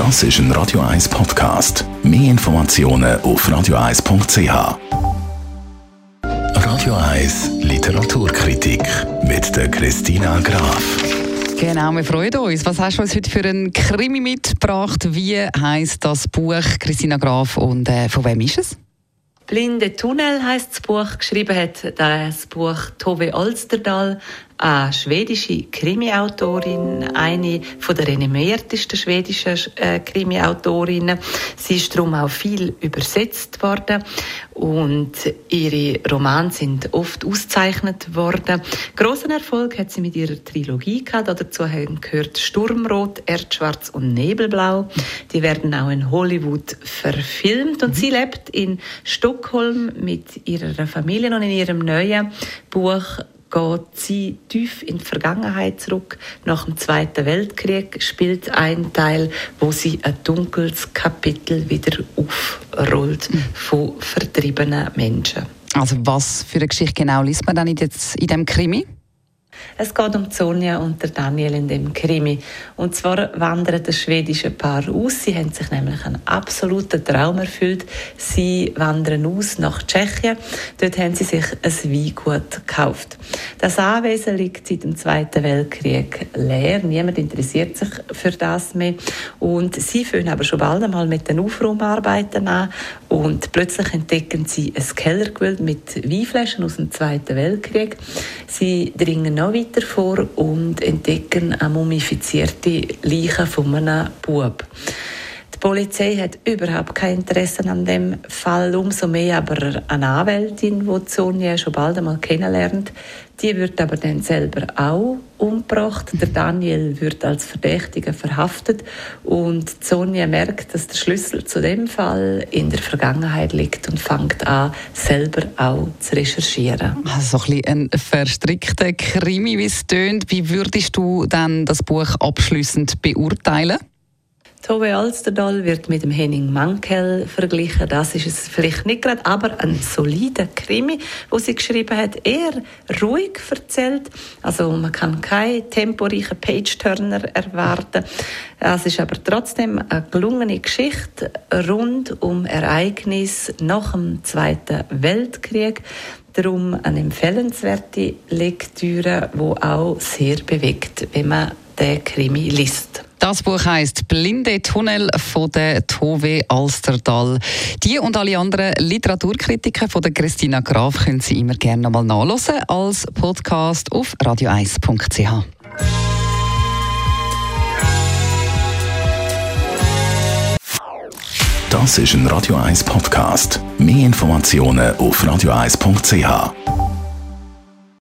Das ist ein Radio 1 Podcast. Mehr Informationen auf radio1.ch. Radio 1 Literaturkritik mit der Christina Graf. Genau, wir freuen uns. Was hast du uns heute für einen Krimi mitgebracht? Wie heißt das Buch Christina Graf und äh, von wem ist es? Blinde Tunnel heißt das Buch. Geschrieben hat das Buch Tove Alsterdal, eine schwedische Krimi-Autorin, eine von der renommiertesten schwedischen äh, Krimi-Autorinnen. Sie ist darum auch viel übersetzt worden und ihre Romane sind oft ausgezeichnet worden. Großen Erfolg hat sie mit ihrer Trilogie gehabt. Dazu haben gehört Sturmrot, Erdschwarz und Nebelblau. Die werden auch in Hollywood verfilmt und sie lebt in Stockholm mit ihrer Familie und in ihrem neuen Buch geht sie tief in die Vergangenheit zurück. Nach dem Zweiten Weltkrieg spielt ein Teil, wo sie ein dunkles Kapitel wieder aufrollt mhm. von vertriebenen Menschen. Also was für eine Geschichte genau liest man dann jetzt in dem Krimi? Es geht um Sonja und der Daniel in dem Krimi. Und zwar wandert das schwedische Paar aus. Sie haben sich nämlich einen absoluten Traum erfüllt. Sie wandern aus nach Tschechien. Dort haben sie sich ein Weingut gekauft. Das Anwesen liegt seit dem Zweiten Weltkrieg leer. Niemand interessiert sich für das mehr. Und sie fangen aber schon bald einmal mit den Aufraumarbeiten an. Und plötzlich entdecken sie ein Kellergewölbe mit Weinflaschen aus dem Zweiten Weltkrieg. Sie dringen noch weiter vor und entdecken eine mumifizierte Leiche von einem Bub. Die Polizei hat überhaupt kein Interesse an dem Fall, umso mehr aber eine Anwältin, die Sonja schon bald einmal kennenlernt. Die wird aber dann selber auch umgebracht. Der Daniel wird als Verdächtiger verhaftet und Sonja merkt, dass der Schlüssel zu dem Fall in der Vergangenheit liegt und fängt an, selber auch zu recherchieren. Also so ein, ein verstrickter Krimi, wie es tönt. Wie würdest du dann das Buch abschließend beurteilen? Tove Alsterdal wird mit dem Henning Mankell verglichen. Das ist es vielleicht nicht gerade, aber ein solider Krimi, wo sie geschrieben hat, eher ruhig erzählt. Also man kann keinen temporeichen Page-Turner erwarten. Es ist aber trotzdem eine gelungene Geschichte rund um Ereignisse nach dem Zweiten Weltkrieg. Darum eine empfehlenswerte Lektüre, wo auch sehr bewegt, wenn man den Krimi liest. Das Buch heißt Blinde Tunnel von der Tove Alsterdal. Die und alle anderen Literaturkritiken von der Christina Graf können Sie immer gerne nochmal nachlesen als Podcast auf radio1.ch. Das ist ein Radio 1 Podcast. Mehr Informationen auf radio1.ch.